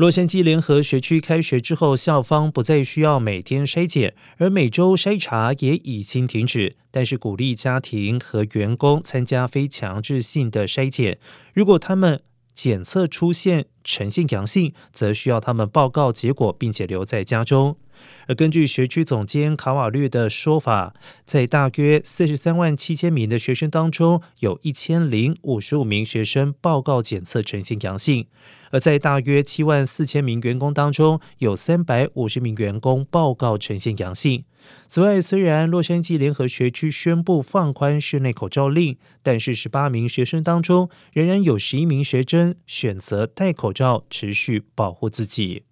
洛杉矶联合学区开学之后，校方不再需要每天筛检，而每周筛查也已经停止。但是鼓励家庭和员工参加非强制性的筛检。如果他们检测出现呈现阳性，则需要他们报告结果，并且留在家中。而根据学区总监卡瓦略的说法，在大约四十三万七千名的学生当中，有一千零五十五名学生报告检测呈现阳性。而在大约七万四千名员工当中，有三百五十名员工报告呈现阳性。此外，虽然洛杉矶联合学区宣布放宽室内口罩令，但是十八名学生当中，仍然有十一名学生选择戴口罩，持续保护自己。